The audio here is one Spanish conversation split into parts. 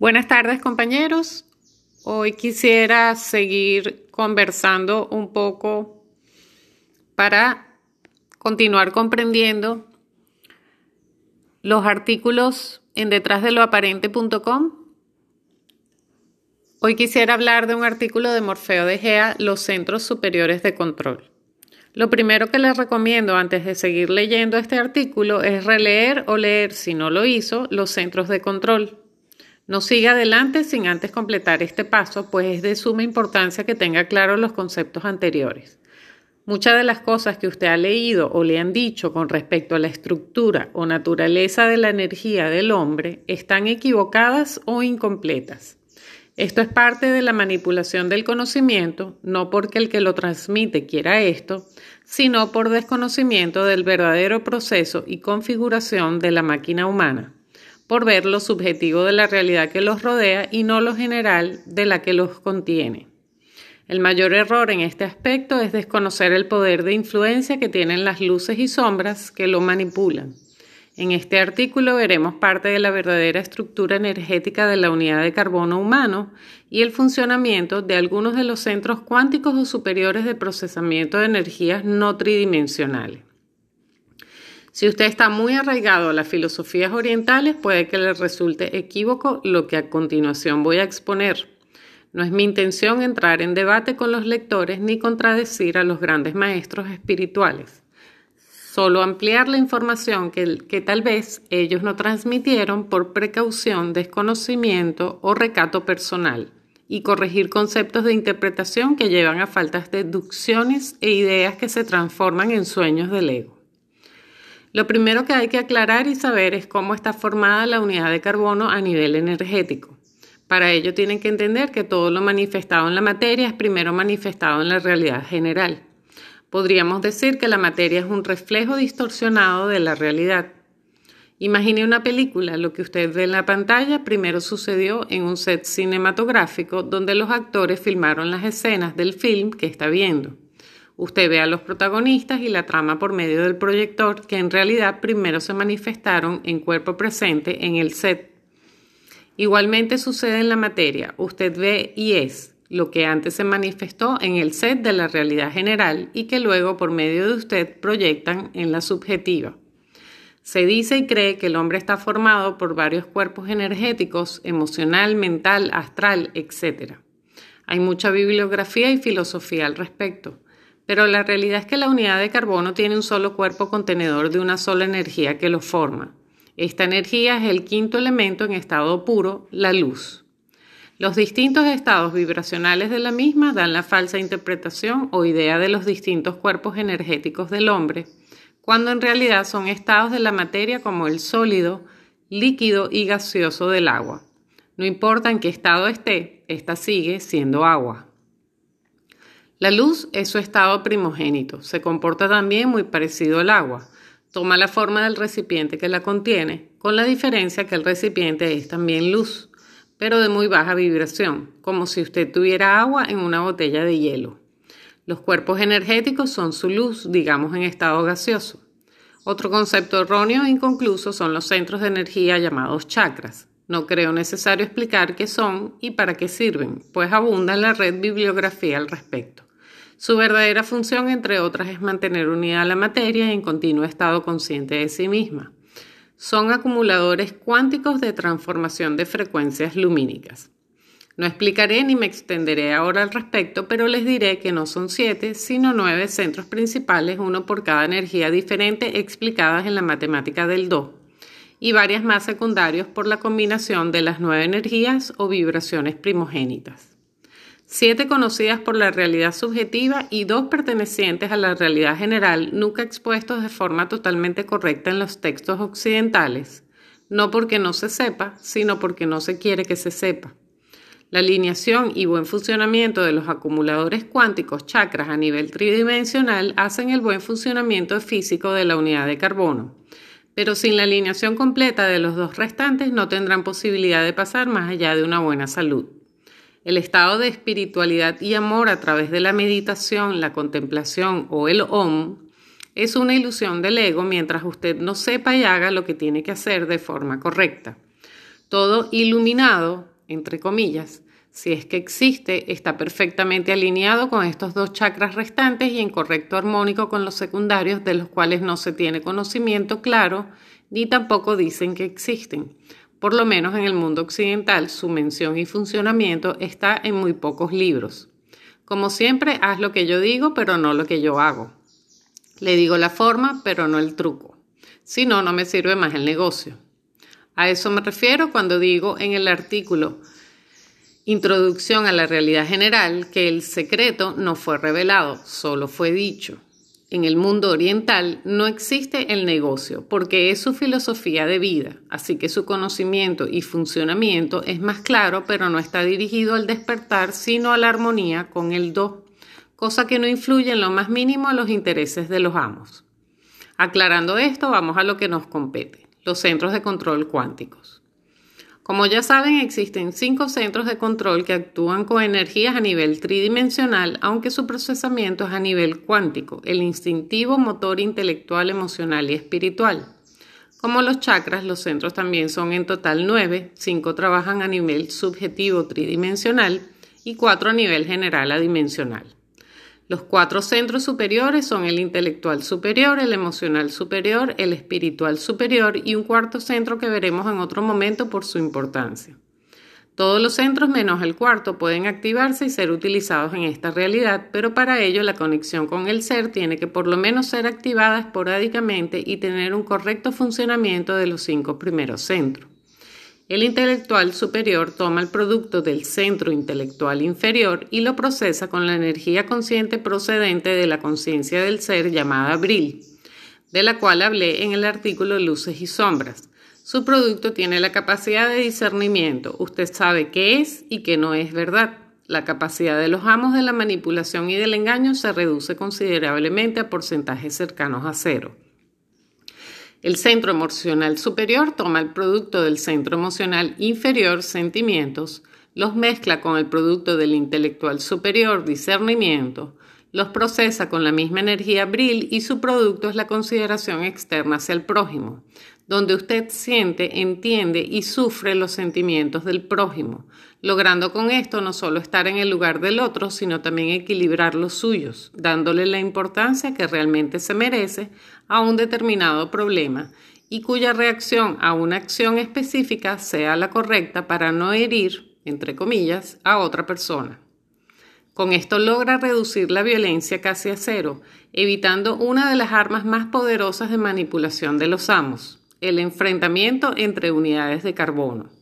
Buenas tardes compañeros. Hoy quisiera seguir conversando un poco para continuar comprendiendo los artículos en detrásdeloaparente.com. Hoy quisiera hablar de un artículo de Morfeo de Gea, Los Centros Superiores de Control. Lo primero que les recomiendo antes de seguir leyendo este artículo es releer o leer, si no lo hizo, los centros de control. No siga adelante sin antes completar este paso, pues es de suma importancia que tenga claros los conceptos anteriores. Muchas de las cosas que usted ha leído o le han dicho con respecto a la estructura o naturaleza de la energía del hombre están equivocadas o incompletas. Esto es parte de la manipulación del conocimiento, no porque el que lo transmite quiera esto, sino por desconocimiento del verdadero proceso y configuración de la máquina humana por ver lo subjetivo de la realidad que los rodea y no lo general de la que los contiene. El mayor error en este aspecto es desconocer el poder de influencia que tienen las luces y sombras que lo manipulan. En este artículo veremos parte de la verdadera estructura energética de la unidad de carbono humano y el funcionamiento de algunos de los centros cuánticos o superiores de procesamiento de energías no tridimensionales. Si usted está muy arraigado a las filosofías orientales, puede que le resulte equívoco lo que a continuación voy a exponer. No es mi intención entrar en debate con los lectores ni contradecir a los grandes maestros espirituales. Solo ampliar la información que, que tal vez ellos no transmitieron por precaución, desconocimiento o recato personal y corregir conceptos de interpretación que llevan a faltas deducciones e ideas que se transforman en sueños del ego. Lo primero que hay que aclarar y saber es cómo está formada la unidad de carbono a nivel energético. Para ello tienen que entender que todo lo manifestado en la materia es primero manifestado en la realidad general. Podríamos decir que la materia es un reflejo distorsionado de la realidad. Imagine una película, lo que usted ve en la pantalla primero sucedió en un set cinematográfico donde los actores filmaron las escenas del film que está viendo. Usted ve a los protagonistas y la trama por medio del proyector que en realidad primero se manifestaron en cuerpo presente en el set. Igualmente sucede en la materia. Usted ve y es lo que antes se manifestó en el set de la realidad general y que luego por medio de usted proyectan en la subjetiva. Se dice y cree que el hombre está formado por varios cuerpos energéticos, emocional, mental, astral, etc. Hay mucha bibliografía y filosofía al respecto. Pero la realidad es que la unidad de carbono tiene un solo cuerpo contenedor de una sola energía que lo forma. Esta energía es el quinto elemento en estado puro, la luz. Los distintos estados vibracionales de la misma dan la falsa interpretación o idea de los distintos cuerpos energéticos del hombre, cuando en realidad son estados de la materia como el sólido, líquido y gaseoso del agua. No importa en qué estado esté, ésta sigue siendo agua. La luz es su estado primogénito. Se comporta también muy parecido al agua. Toma la forma del recipiente que la contiene, con la diferencia que el recipiente es también luz, pero de muy baja vibración, como si usted tuviera agua en una botella de hielo. Los cuerpos energéticos son su luz, digamos en estado gaseoso. Otro concepto erróneo e inconcluso son los centros de energía llamados chakras. No creo necesario explicar qué son y para qué sirven, pues abunda en la red bibliografía al respecto. Su verdadera función, entre otras, es mantener unida la materia en continuo estado consciente de sí misma. Son acumuladores cuánticos de transformación de frecuencias lumínicas. No explicaré ni me extenderé ahora al respecto, pero les diré que no son siete, sino nueve centros principales, uno por cada energía diferente explicadas en la matemática del Do, y varias más secundarios por la combinación de las nueve energías o vibraciones primogénitas siete conocidas por la realidad subjetiva y dos pertenecientes a la realidad general, nunca expuestos de forma totalmente correcta en los textos occidentales, no porque no se sepa, sino porque no se quiere que se sepa. La alineación y buen funcionamiento de los acumuladores cuánticos chakras a nivel tridimensional hacen el buen funcionamiento físico de la unidad de carbono. Pero sin la alineación completa de los dos restantes no tendrán posibilidad de pasar más allá de una buena salud. El estado de espiritualidad y amor a través de la meditación, la contemplación o el OM es una ilusión del ego mientras usted no sepa y haga lo que tiene que hacer de forma correcta. Todo iluminado, entre comillas, si es que existe, está perfectamente alineado con estos dos chakras restantes y en correcto armónico con los secundarios de los cuales no se tiene conocimiento claro ni tampoco dicen que existen. Por lo menos en el mundo occidental su mención y funcionamiento está en muy pocos libros. Como siempre, haz lo que yo digo, pero no lo que yo hago. Le digo la forma, pero no el truco. Si no, no me sirve más el negocio. A eso me refiero cuando digo en el artículo Introducción a la realidad general que el secreto no fue revelado, solo fue dicho. En el mundo oriental no existe el negocio porque es su filosofía de vida, así que su conocimiento y funcionamiento es más claro, pero no está dirigido al despertar, sino a la armonía con el do, cosa que no influye en lo más mínimo a los intereses de los amos. Aclarando esto, vamos a lo que nos compete, los centros de control cuánticos. Como ya saben, existen cinco centros de control que actúan con energías a nivel tridimensional, aunque su procesamiento es a nivel cuántico, el instintivo, motor, intelectual, emocional y espiritual. Como los chakras, los centros también son en total nueve, cinco trabajan a nivel subjetivo tridimensional y cuatro a nivel general adimensional. Los cuatro centros superiores son el intelectual superior, el emocional superior, el espiritual superior y un cuarto centro que veremos en otro momento por su importancia. Todos los centros menos el cuarto pueden activarse y ser utilizados en esta realidad, pero para ello la conexión con el ser tiene que por lo menos ser activada esporádicamente y tener un correcto funcionamiento de los cinco primeros centros. El intelectual superior toma el producto del centro intelectual inferior y lo procesa con la energía consciente procedente de la conciencia del ser llamada Bril, de la cual hablé en el artículo Luces y Sombras. Su producto tiene la capacidad de discernimiento. Usted sabe qué es y qué no es verdad. La capacidad de los amos de la manipulación y del engaño se reduce considerablemente a porcentajes cercanos a cero. El centro emocional superior toma el producto del centro emocional inferior, sentimientos, los mezcla con el producto del intelectual superior, discernimiento, los procesa con la misma energía bril y su producto es la consideración externa hacia el prójimo, donde usted siente, entiende y sufre los sentimientos del prójimo, logrando con esto no solo estar en el lugar del otro, sino también equilibrar los suyos, dándole la importancia que realmente se merece a un determinado problema y cuya reacción a una acción específica sea la correcta para no herir, entre comillas, a otra persona. Con esto logra reducir la violencia casi a cero, evitando una de las armas más poderosas de manipulación de los amos, el enfrentamiento entre unidades de carbono.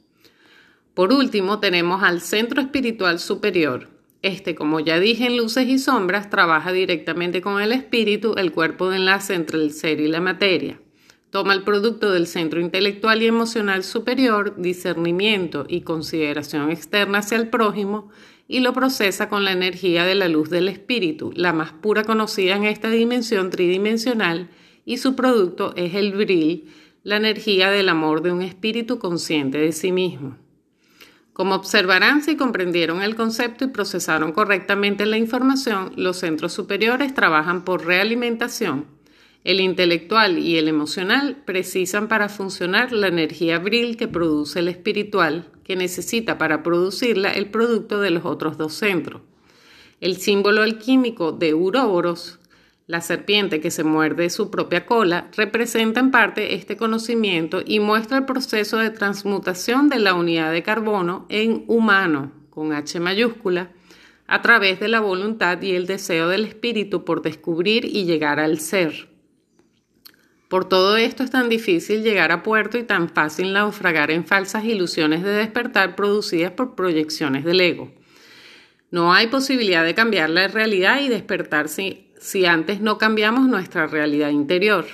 Por último, tenemos al centro espiritual superior. Este, como ya dije en Luces y Sombras, trabaja directamente con el espíritu, el cuerpo de enlace entre el ser y la materia. Toma el producto del centro intelectual y emocional superior, discernimiento y consideración externa hacia el prójimo, y lo procesa con la energía de la luz del espíritu, la más pura conocida en esta dimensión tridimensional, y su producto es el bril, la energía del amor de un espíritu consciente de sí mismo. Como observarán, si comprendieron el concepto y procesaron correctamente la información, los centros superiores trabajan por realimentación. El intelectual y el emocional precisan para funcionar la energía bril que produce el espiritual, que necesita para producirla el producto de los otros dos centros. El símbolo alquímico de Uroboros, la serpiente que se muerde su propia cola, representa en parte este conocimiento y muestra el proceso de transmutación de la unidad de carbono en humano, con H mayúscula, a través de la voluntad y el deseo del espíritu por descubrir y llegar al ser. Por todo esto es tan difícil llegar a puerto y tan fácil naufragar en falsas ilusiones de despertar producidas por proyecciones del ego. No hay posibilidad de cambiar la realidad y despertar si, antes no cambiamos nuestra realidad interior.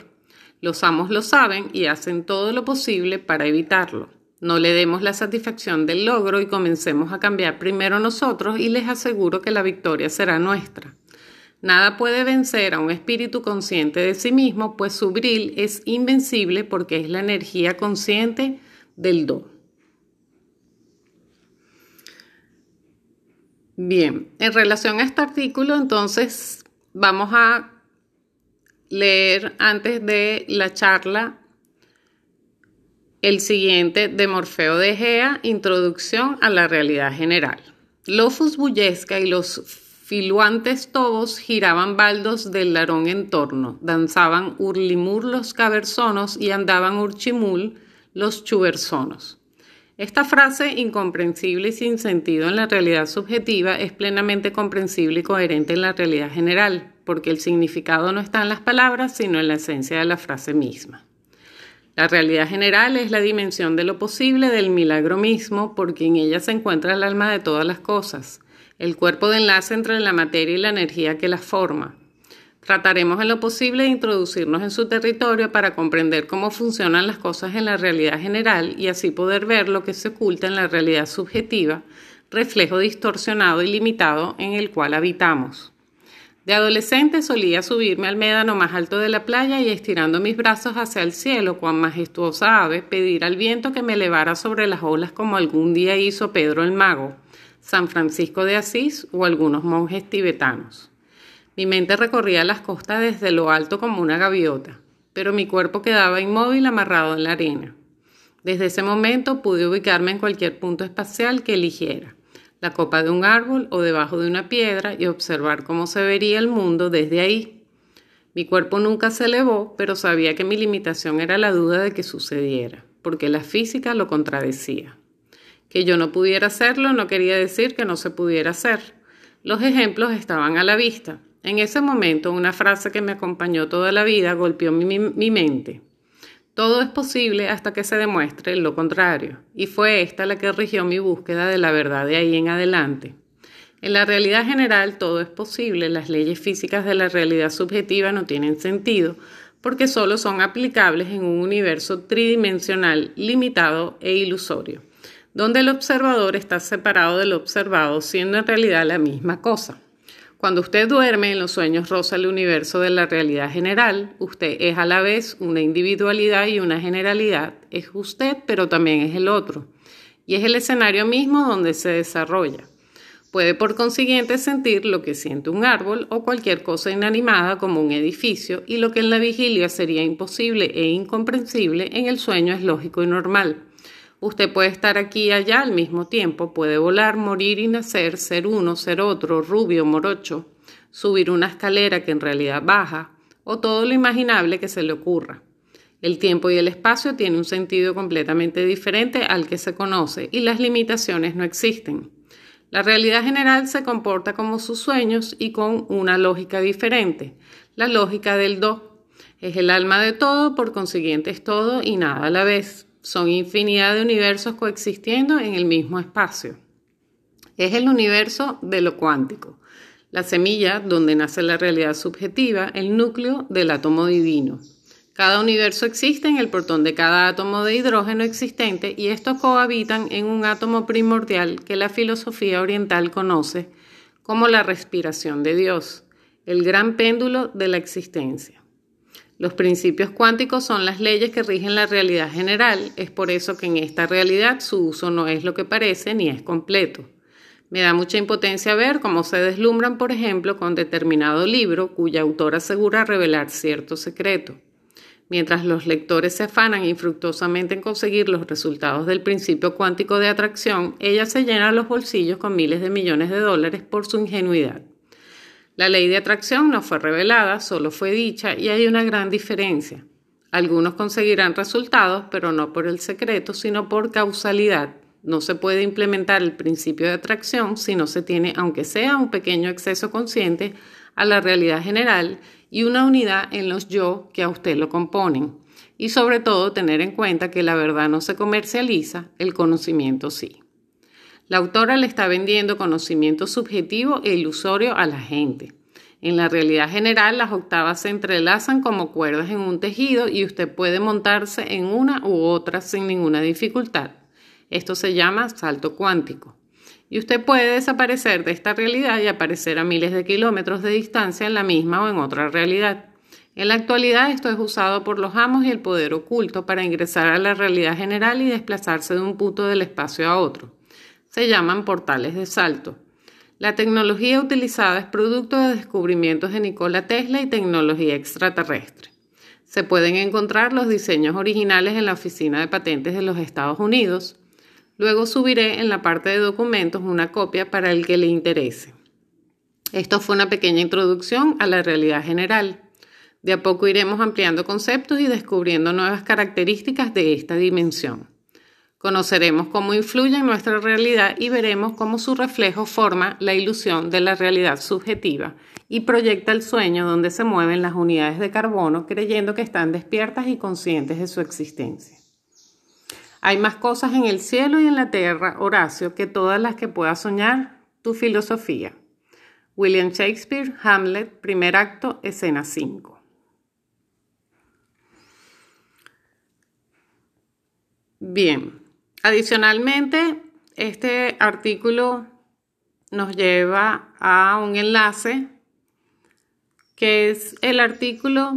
Los amos lo saben y hacen todo lo posible para evitarlo. No le demos la satisfacción del logro y comencemos a cambiar primero nosotros y les aseguro que la victoria será nuestra. Nada puede vencer a un espíritu consciente de sí mismo, pues su bril es invencible porque es la energía consciente del do. Bien, en relación a este artículo, entonces vamos a leer antes de la charla El siguiente de Morfeo de Gea, Introducción a la realidad general. Lofus Bullesca y los filuantes tobos giraban baldos del larón en torno, danzaban urlimur los cabersonos y andaban urchimul los chubersonos. Esta frase, incomprensible y sin sentido en la realidad subjetiva, es plenamente comprensible y coherente en la realidad general, porque el significado no está en las palabras, sino en la esencia de la frase misma. La realidad general es la dimensión de lo posible del milagro mismo, porque en ella se encuentra el alma de todas las cosas, el cuerpo de enlace entre la materia y la energía que la forma. Trataremos en lo posible de introducirnos en su territorio para comprender cómo funcionan las cosas en la realidad general y así poder ver lo que se oculta en la realidad subjetiva, reflejo distorsionado y limitado en el cual habitamos. De adolescente solía subirme al médano más alto de la playa y estirando mis brazos hacia el cielo, cuan majestuosa ave, pedir al viento que me elevara sobre las olas como algún día hizo Pedro el Mago, San Francisco de Asís o algunos monjes tibetanos. Mi mente recorría las costas desde lo alto como una gaviota, pero mi cuerpo quedaba inmóvil amarrado en la arena. Desde ese momento pude ubicarme en cualquier punto espacial que eligiera la copa de un árbol o debajo de una piedra y observar cómo se vería el mundo desde ahí. Mi cuerpo nunca se elevó, pero sabía que mi limitación era la duda de que sucediera, porque la física lo contradecía. Que yo no pudiera hacerlo no quería decir que no se pudiera hacer. Los ejemplos estaban a la vista. En ese momento una frase que me acompañó toda la vida golpeó mi, mente. Todo es posible hasta que se demuestre lo contrario, y fue esta la que rigió mi búsqueda de la verdad de ahí en adelante. En la realidad general todo es posible, las leyes físicas de la realidad subjetiva no tienen sentido, porque solo son aplicables en un universo tridimensional, limitado e ilusorio, donde el observador está separado del observado, siendo en realidad la misma cosa. Cuando usted duerme en los sueños rosa el universo de la realidad general, usted es a la vez una individualidad y una generalidad. Es usted, pero también es el otro. Y es el escenario mismo donde se desarrolla. Puede por consiguiente sentir lo que siente un árbol o cualquier cosa inanimada como un edificio y lo que en la vigilia sería imposible e incomprensible en el sueño es lógico y normal. Usted puede estar aquí y allá al mismo tiempo, puede volar, morir y nacer, ser uno, ser otro, rubio, morocho, subir una escalera que en realidad baja, o todo lo imaginable que se le ocurra. El tiempo y el espacio tienen un sentido completamente diferente al que se conoce y las limitaciones no existen. La realidad general se comporta como sus sueños y con una lógica diferente, la lógica del do. Es el alma de todo, por consiguiente es todo y nada a la vez. Son infinidad de universos coexistiendo en el mismo espacio. Es el universo de lo cuántico, la semilla donde nace la realidad subjetiva, el núcleo del átomo divino. Cada universo existe en el protón de cada átomo de hidrógeno existente y estos cohabitan en un átomo primordial que la filosofía oriental conoce como la respiración de Dios, el gran péndulo de la existencia. Los principios cuánticos son las leyes que rigen la realidad general, es por eso que en esta realidad su uso no es lo que parece ni es completo. Me da mucha impotencia ver cómo se deslumbran, por ejemplo, con determinado libro cuya autor asegura revelar cierto secreto. Mientras los lectores se afanan infructuosamente en conseguir los resultados del principio cuántico de atracción, ella se llena los bolsillos con miles de millones de dólares por su ingenuidad. La ley de atracción no fue revelada, solo fue dicha y hay una gran diferencia. Algunos conseguirán resultados, pero no por el secreto, sino por causalidad. No se puede implementar el principio de atracción si no se tiene, aunque sea un pequeño exceso consciente, a la realidad general y una unidad en los yo que a usted lo componen. Y sobre todo tener en cuenta que la verdad no se comercializa, el conocimiento sí. La autora le está vendiendo conocimiento subjetivo e ilusorio a la gente. En la realidad general, las octavas se entrelazan como cuerdas en un tejido y usted puede montarse en una u otra sin ninguna dificultad. Esto se llama salto cuántico. Y usted puede desaparecer de esta realidad y aparecer a miles de kilómetros de distancia en la misma o en otra realidad. En la actualidad esto es usado por los amos y el poder oculto para ingresar a la realidad general y desplazarse de un punto del espacio a otro se llaman portales de salto. La tecnología utilizada es producto de descubrimientos de Nikola Tesla y tecnología extraterrestre. Se pueden encontrar los diseños originales en la Oficina de Patentes de los Estados Unidos. Luego subiré en la parte de documentos una copia para el que le interese. Esto fue una pequeña introducción a la realidad general. De a poco iremos ampliando conceptos y descubriendo nuevas características de esta dimensión. Conoceremos cómo influye en nuestra realidad y veremos cómo su reflejo forma la ilusión de la realidad subjetiva y proyecta el sueño donde se mueven las unidades de carbono creyendo que están despiertas y conscientes de su existencia. Hay más cosas en el cielo y en la tierra, Horacio, que todas las que pueda soñar tu filosofía. William Shakespeare, Hamlet, primer acto, escena 5. Bien, Adicionalmente, este artículo nos lleva a un enlace que es el artículo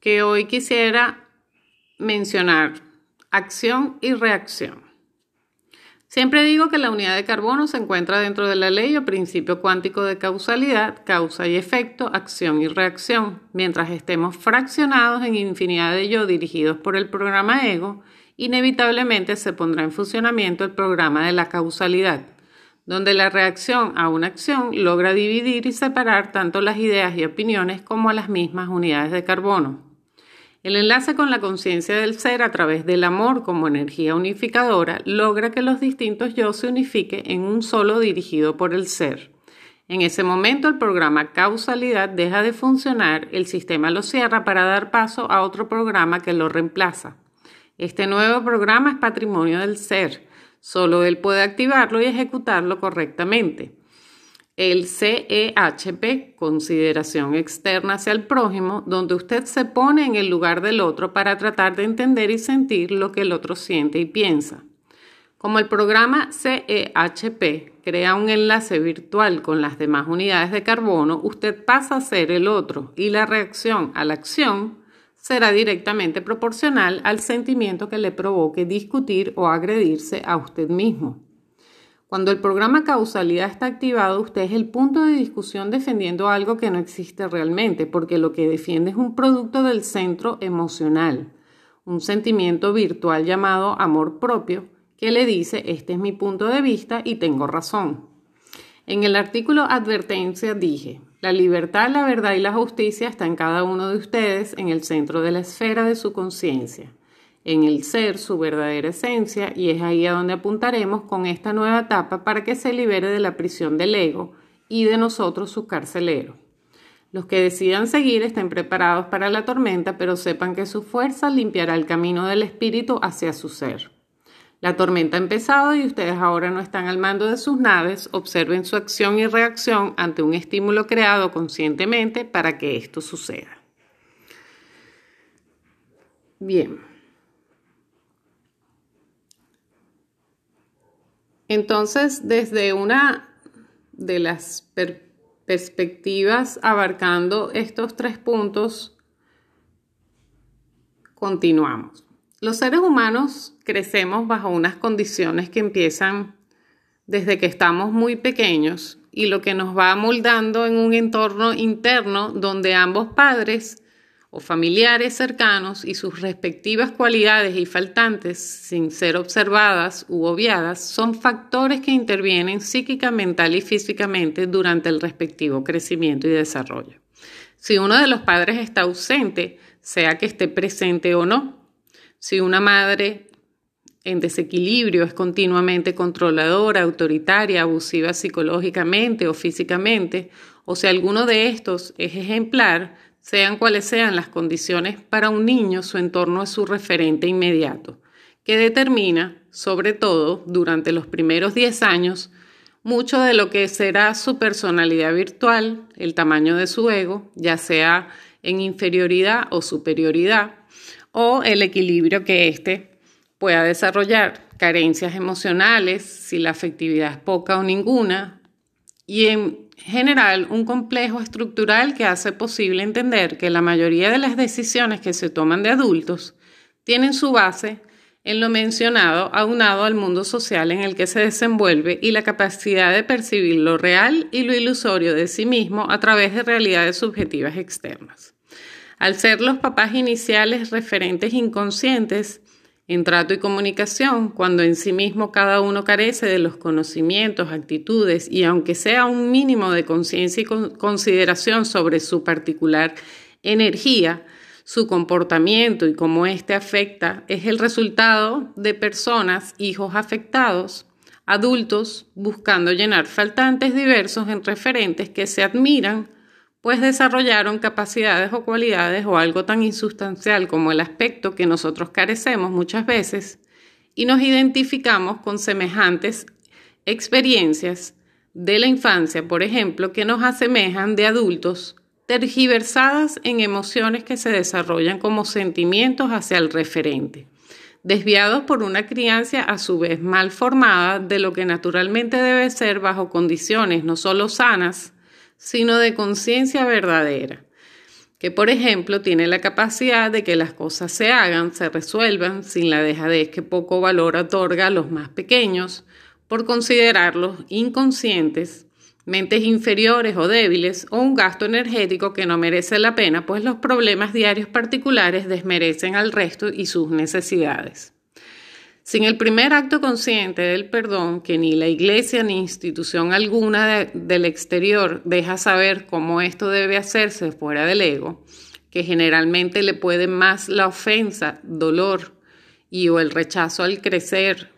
que hoy quisiera mencionar, acción y reacción. Siempre digo que la unidad de carbono se encuentra dentro de la ley o principio cuántico de causalidad, causa y efecto, acción y reacción, mientras estemos fraccionados en infinidad de yo dirigidos por el programa ego inevitablemente se pondrá en funcionamiento el programa de la causalidad, donde la reacción a una acción logra dividir y separar tanto las ideas y opiniones como a las mismas unidades de carbono. El enlace con la conciencia del ser a través del amor como energía unificadora logra que los distintos yo se unifiquen en un solo dirigido por el ser. En ese momento el programa causalidad deja de funcionar, el sistema lo cierra para dar paso a otro programa que lo reemplaza. Este nuevo programa es patrimonio del ser. Solo él puede activarlo y ejecutarlo correctamente. El CEHP, consideración externa hacia el prójimo, donde usted se pone en el lugar del otro para tratar de entender y sentir lo que el otro siente y piensa. Como el programa CEHP crea un enlace virtual con las demás unidades de carbono, usted pasa a ser el otro y la reacción a la acción será directamente proporcional al sentimiento que le provoque discutir o agredirse a usted mismo. Cuando el programa causalidad está activado, usted es el punto de discusión defendiendo algo que no existe realmente, porque lo que defiende es un producto del centro emocional, un sentimiento virtual llamado amor propio, que le dice, este es mi punto de vista y tengo razón. En el artículo advertencia dije, la libertad, la verdad y la justicia está en cada uno de ustedes en el centro de la esfera de su conciencia, en el ser, su verdadera esencia, y es ahí a donde apuntaremos con esta nueva etapa para que se libere de la prisión del ego y de nosotros su carcelero. Los que decidan seguir estén preparados para la tormenta, pero sepan que su fuerza limpiará el camino del espíritu hacia su ser. La tormenta ha empezado y ustedes ahora no están al mando de sus naves. Observen su acción y reacción ante un estímulo creado conscientemente para que esto suceda. Bien. Entonces, desde una de las perspectivas abarcando estos tres puntos, continuamos. Los seres humanos crecemos bajo unas condiciones que empiezan desde que estamos muy pequeños y lo que nos va moldando en un entorno interno donde ambos padres o familiares cercanos y sus respectivas cualidades y faltantes, sin ser observadas u obviadas, son factores que intervienen psíquica, mental y físicamente durante el respectivo crecimiento y desarrollo. Si uno de los padres está ausente, sea que esté presente o no, si una madre en desequilibrio es continuamente controladora, autoritaria, abusiva psicológicamente o físicamente, o si alguno de estos es ejemplar, sean cuales sean las condiciones para un niño, su entorno es su referente inmediato, que determina, sobre todo durante los primeros 10 años, mucho de lo que será su personalidad virtual, el tamaño de su ego, ya sea en inferioridad o superioridad, o el equilibrio que éste pueda desarrollar, carencias emocionales, si la afectividad es poca o ninguna, y en general un complejo estructural que hace posible entender que la mayoría de las decisiones que se toman de adultos tienen su base en lo mencionado aunado al mundo social en el que se desenvuelve y la capacidad de percibir lo real y lo ilusorio de sí mismo a través de realidades subjetivas externas. Al ser los papás iniciales referentes inconscientes en trato y comunicación, cuando en sí mismo cada uno carece de los conocimientos, actitudes y aunque sea un mínimo de conciencia y consideración sobre su particular energía, su comportamiento y cómo éste afecta es el resultado de personas, hijos afectados, adultos buscando llenar faltantes diversos en referentes que se admiran, pues desarrollaron capacidades o cualidades o algo tan insustancial como el aspecto que nosotros carecemos muchas veces y nos identificamos con semejantes experiencias de la infancia, por ejemplo, que nos asemejan de adultos tergiversadas en emociones que se desarrollan como sentimientos hacia el referente, desviados por una crianza a su vez mal formada de lo que naturalmente debe ser bajo condiciones no solo sanas, sino de conciencia verdadera, que por ejemplo tiene la capacidad de que las cosas se hagan, se resuelvan sin la dejadez que poco valor otorga a los más pequeños, por considerarlos inconscientes mentes inferiores o débiles o un gasto energético que no merece la pena, pues los problemas diarios particulares desmerecen al resto y sus necesidades. Sin el primer acto consciente del perdón, que ni la iglesia ni institución alguna del exterior deja saber cómo esto debe hacerse fuera del ego, que generalmente le puede más la ofensa, dolor y o el rechazo al crecer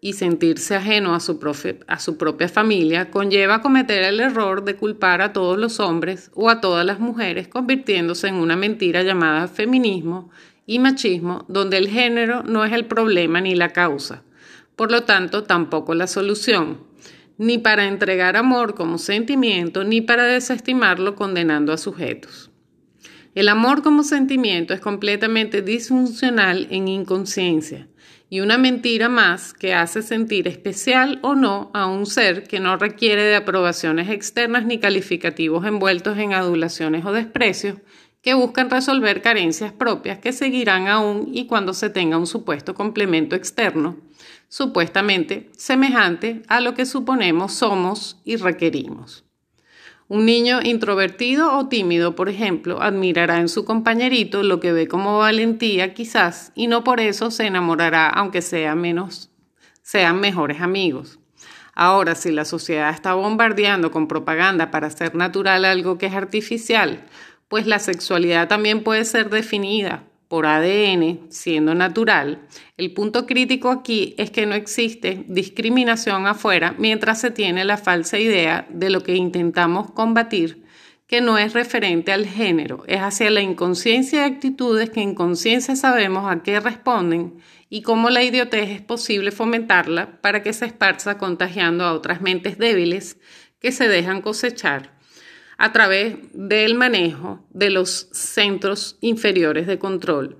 y sentirse ajeno a su, a su propia familia conlleva cometer el error de culpar a todos los hombres o a todas las mujeres, convirtiéndose en una mentira llamada feminismo y machismo, donde el género no es el problema ni la causa, por lo tanto tampoco la solución, ni para entregar amor como sentimiento, ni para desestimarlo condenando a sujetos. El amor como sentimiento es completamente disfuncional en inconsciencia y una mentira más que hace sentir especial o no a un ser que no requiere de aprobaciones externas ni calificativos envueltos en adulaciones o desprecios que buscan resolver carencias propias que seguirán aún y cuando se tenga un supuesto complemento externo, supuestamente semejante a lo que suponemos somos y requerimos. Un niño introvertido o tímido, por ejemplo, admirará en su compañerito lo que ve como valentía quizás y no por eso se enamorará aunque sea menos, sean mejores amigos. Ahora, si la sociedad está bombardeando con propaganda para hacer natural algo que es artificial, pues la sexualidad también puede ser definida por ADN, siendo natural, el punto crítico aquí es que no existe discriminación afuera mientras se tiene la falsa idea de lo que intentamos combatir, que no es referente al género, es hacia la inconsciencia de actitudes que en conciencia sabemos a qué responden y cómo la idiotez es posible fomentarla para que se esparza contagiando a otras mentes débiles que se dejan cosechar a través del manejo de los centros inferiores de control.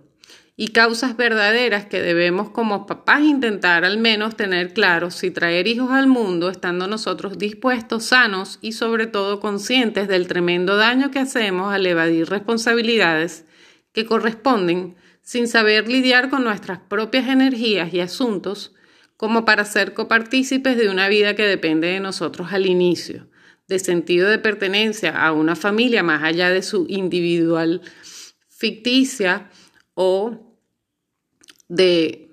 Y causas verdaderas que debemos como papás intentar al menos tener claro si traer hijos al mundo estando nosotros dispuestos, sanos y sobre todo conscientes del tremendo daño que hacemos al evadir responsabilidades que corresponden sin saber lidiar con nuestras propias energías y asuntos como para ser copartícipes de una vida que depende de nosotros al inicio de sentido de pertenencia a una familia más allá de su individual ficticia o de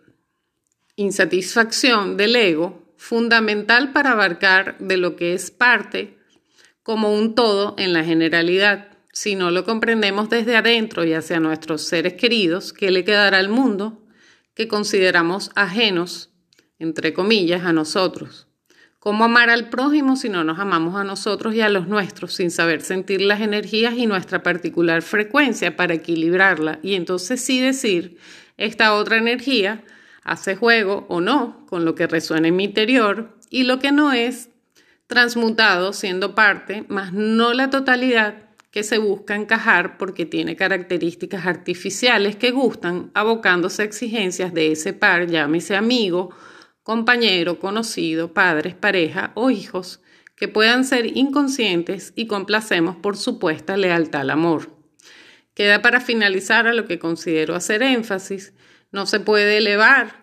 insatisfacción del ego, fundamental para abarcar de lo que es parte como un todo en la generalidad. Si no lo comprendemos desde adentro y hacia nuestros seres queridos, ¿qué le quedará al mundo que consideramos ajenos, entre comillas, a nosotros? ¿Cómo amar al prójimo si no nos amamos a nosotros y a los nuestros, sin saber sentir las energías y nuestra particular frecuencia para equilibrarla? Y entonces sí decir, esta otra energía hace juego o no con lo que resuena en mi interior y lo que no es transmutado siendo parte, más no la totalidad que se busca encajar porque tiene características artificiales que gustan, abocándose a exigencias de ese par, llámese amigo, compañero, conocido, padres, pareja o hijos que puedan ser inconscientes y complacemos por supuesta lealtad al amor. Queda para finalizar a lo que considero hacer énfasis, no se puede elevar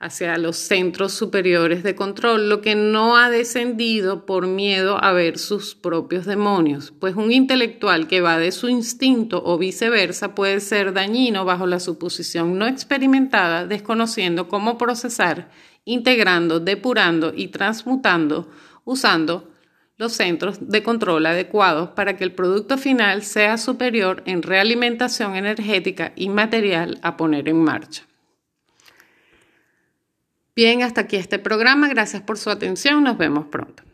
hacia los centros superiores de control, lo que no ha descendido por miedo a ver sus propios demonios, pues un intelectual que va de su instinto o viceversa puede ser dañino bajo la suposición no experimentada, desconociendo cómo procesar, integrando, depurando y transmutando, usando los centros de control adecuados para que el producto final sea superior en realimentación energética y material a poner en marcha. Bien, hasta aquí este programa. Gracias por su atención. Nos vemos pronto.